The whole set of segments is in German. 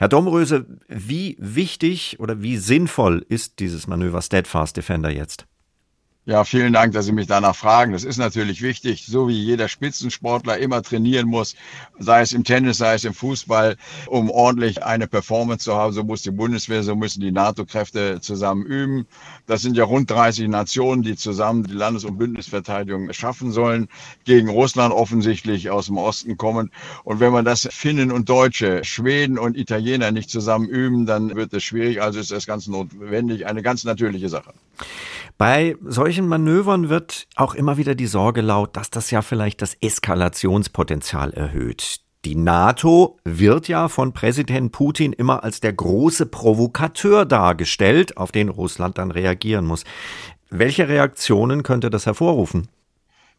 Herr Domröse, wie wichtig oder wie sinnvoll ist dieses Manöver Steadfast Defender jetzt? Ja, vielen Dank, dass Sie mich danach fragen. Das ist natürlich wichtig, so wie jeder Spitzensportler immer trainieren muss, sei es im Tennis, sei es im Fußball, um ordentlich eine Performance zu haben. So muss die Bundeswehr, so müssen die NATO-Kräfte zusammen üben. Das sind ja rund 30 Nationen, die zusammen die Landes- und Bündnisverteidigung schaffen sollen, gegen Russland offensichtlich aus dem Osten kommen. Und wenn man das Finnen und Deutsche, Schweden und Italiener nicht zusammen üben, dann wird es schwierig. Also ist das ganz notwendig, eine ganz natürliche Sache. Bei solchen Manövern wird auch immer wieder die Sorge laut, dass das ja vielleicht das Eskalationspotenzial erhöht. Die NATO wird ja von Präsident Putin immer als der große Provokateur dargestellt, auf den Russland dann reagieren muss. Welche Reaktionen könnte das hervorrufen?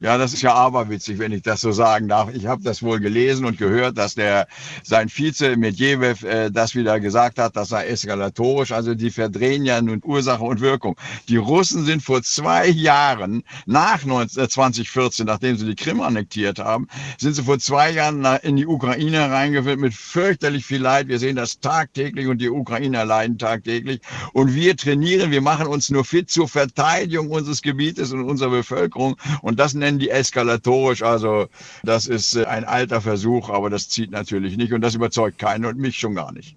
Ja, das ist ja aberwitzig, wenn ich das so sagen darf. Ich habe das wohl gelesen und gehört, dass der sein Vize Medvedev äh, das wieder gesagt hat, das sei eskalatorisch. Also die verdrehen ja nun Ursache und Wirkung. Die Russen sind vor zwei Jahren, nach 19, äh, 2014, nachdem sie die Krim annektiert haben, sind sie vor zwei Jahren in die Ukraine reingeführt mit fürchterlich viel Leid. Wir sehen das tagtäglich und die Ukrainer leiden tagtäglich. Und wir trainieren, wir machen uns nur fit zur Verteidigung unseres Gebietes und unserer Bevölkerung. Und das nennt nennen die eskalatorisch. Also das ist äh, ein alter Versuch, aber das zieht natürlich nicht und das überzeugt keinen und mich schon gar nicht.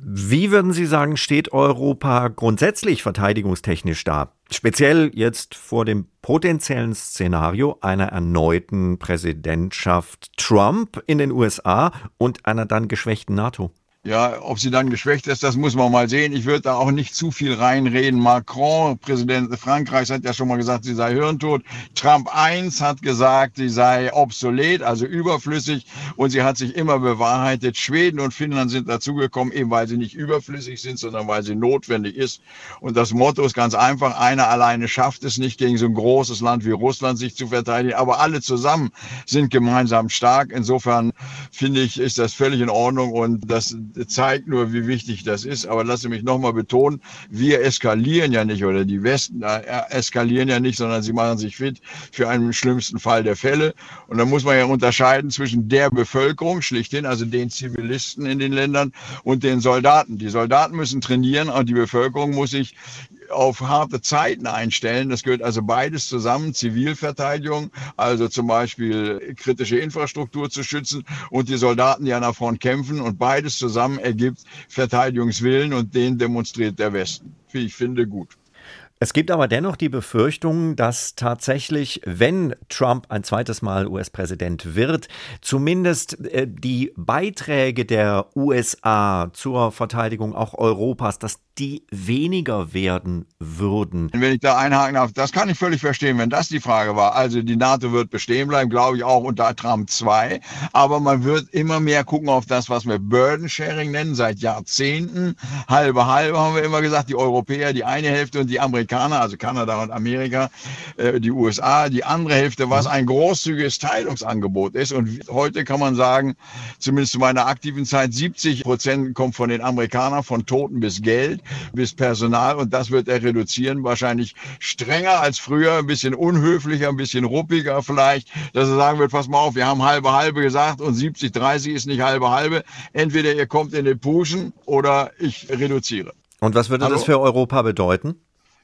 Wie würden Sie sagen, steht Europa grundsätzlich verteidigungstechnisch da? Speziell jetzt vor dem potenziellen Szenario einer erneuten Präsidentschaft Trump in den USA und einer dann geschwächten NATO. Ja, ob sie dann geschwächt ist, das muss man mal sehen. Ich würde da auch nicht zu viel reinreden. Macron, Präsident Frankreichs, hat ja schon mal gesagt, sie sei hirntot. Trump 1 hat gesagt, sie sei obsolet, also überflüssig. Und sie hat sich immer bewahrheitet. Schweden und Finnland sind dazugekommen, eben weil sie nicht überflüssig sind, sondern weil sie notwendig ist. Und das Motto ist ganz einfach, einer alleine schafft es nicht, gegen so ein großes Land wie Russland sich zu verteidigen. Aber alle zusammen sind gemeinsam stark. Insofern finde ich, ist das völlig in Ordnung. Und das zeigt nur, wie wichtig das ist. Aber lasse mich nochmal betonen, wir eskalieren ja nicht oder die Westen äh, eskalieren ja nicht, sondern sie machen sich fit für einen schlimmsten Fall der Fälle. Und da muss man ja unterscheiden zwischen der Bevölkerung, schlichthin, also den Zivilisten in den Ländern und den Soldaten. Die Soldaten müssen trainieren und die Bevölkerung muss sich auf harte Zeiten einstellen. Das gehört also beides zusammen. Zivilverteidigung, also zum Beispiel kritische Infrastruktur zu schützen und die Soldaten, die an der Front kämpfen. Und beides zusammen ergibt Verteidigungswillen und den demonstriert der Westen. Ich finde, gut. Es gibt aber dennoch die Befürchtung, dass tatsächlich, wenn Trump ein zweites Mal US-Präsident wird, zumindest äh, die Beiträge der USA zur Verteidigung auch Europas, dass die weniger werden würden. Wenn ich da einhaken darf, das kann ich völlig verstehen, wenn das die Frage war. Also die NATO wird bestehen bleiben, glaube ich auch unter Trump 2. Aber man wird immer mehr gucken auf das, was wir Burden Sharing nennen, seit Jahrzehnten. Halbe, halbe haben wir immer gesagt, die Europäer die eine Hälfte und die Amerikaner, also Kanada und Amerika, äh, die USA, die andere Hälfte, was ein großzügiges Teilungsangebot ist. Und heute kann man sagen, zumindest zu meiner aktiven Zeit, 70 Prozent kommt von den Amerikanern, von Toten bis Geld bis Personal und das wird er reduzieren, wahrscheinlich strenger als früher, ein bisschen unhöflicher, ein bisschen ruppiger vielleicht, dass er sagen wird, pass mal auf, wir haben halbe halbe gesagt und 70 30 ist nicht halbe halbe. Entweder ihr kommt in den Puschen oder ich reduziere. Und was würde Hallo? das für Europa bedeuten?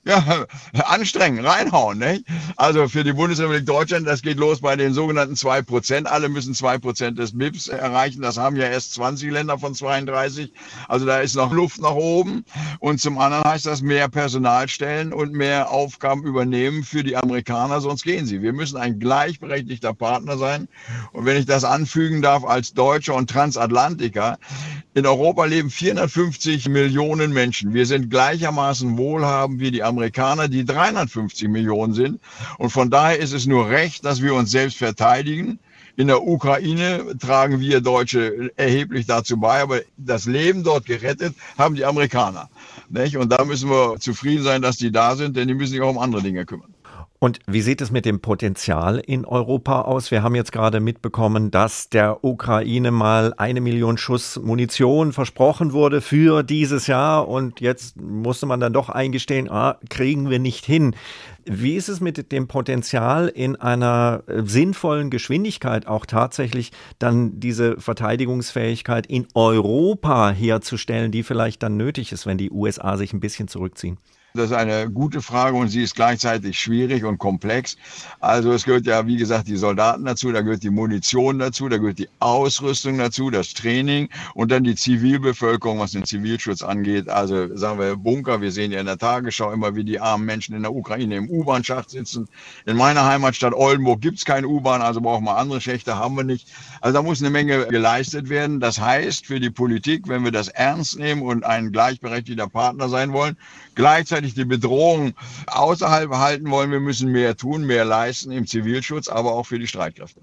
Ja, anstrengen, reinhauen. Nicht? Also für die Bundesrepublik Deutschland, das geht los bei den sogenannten zwei Prozent. Alle müssen zwei Prozent des BIPs erreichen. Das haben ja erst 20 Länder von 32. Also da ist noch Luft nach oben. Und zum anderen heißt das mehr Personal stellen und mehr Aufgaben übernehmen für die Amerikaner, sonst gehen sie. Wir müssen ein gleichberechtigter Partner sein. Und wenn ich das anfügen darf als Deutscher und Transatlantiker, in Europa leben 450 Millionen Menschen. Wir sind gleichermaßen wohlhabend wie die Amerikaner, die 350 Millionen sind. Und von daher ist es nur recht, dass wir uns selbst verteidigen. In der Ukraine tragen wir Deutsche erheblich dazu bei, aber das Leben dort gerettet haben die Amerikaner. Und da müssen wir zufrieden sein, dass die da sind, denn die müssen sich auch um andere Dinge kümmern. Und wie sieht es mit dem Potenzial in Europa aus? Wir haben jetzt gerade mitbekommen, dass der Ukraine mal eine Million Schuss Munition versprochen wurde für dieses Jahr und jetzt musste man dann doch eingestehen, ah, kriegen wir nicht hin. Wie ist es mit dem Potenzial in einer äh, sinnvollen Geschwindigkeit auch tatsächlich dann diese Verteidigungsfähigkeit in Europa herzustellen, die vielleicht dann nötig ist, wenn die USA sich ein bisschen zurückziehen? Das ist eine gute Frage und sie ist gleichzeitig schwierig und komplex. Also es gehört ja, wie gesagt, die Soldaten dazu, da gehört die Munition dazu, da gehört die Ausrüstung dazu, das Training und dann die Zivilbevölkerung, was den Zivilschutz angeht. Also sagen wir Bunker, wir sehen ja in der Tagesschau immer, wie die armen Menschen in der Ukraine im U-Bahn-Schacht sitzen. In meiner Heimatstadt Oldenburg gibt es keine U-Bahn, also brauchen wir andere Schächte, haben wir nicht. Also da muss eine Menge geleistet werden. Das heißt für die Politik, wenn wir das ernst nehmen und ein gleichberechtigter Partner sein wollen, gleichzeitig die Bedrohung außerhalb halten wollen. Wir müssen mehr tun, mehr leisten im Zivilschutz, aber auch für die Streitkräfte.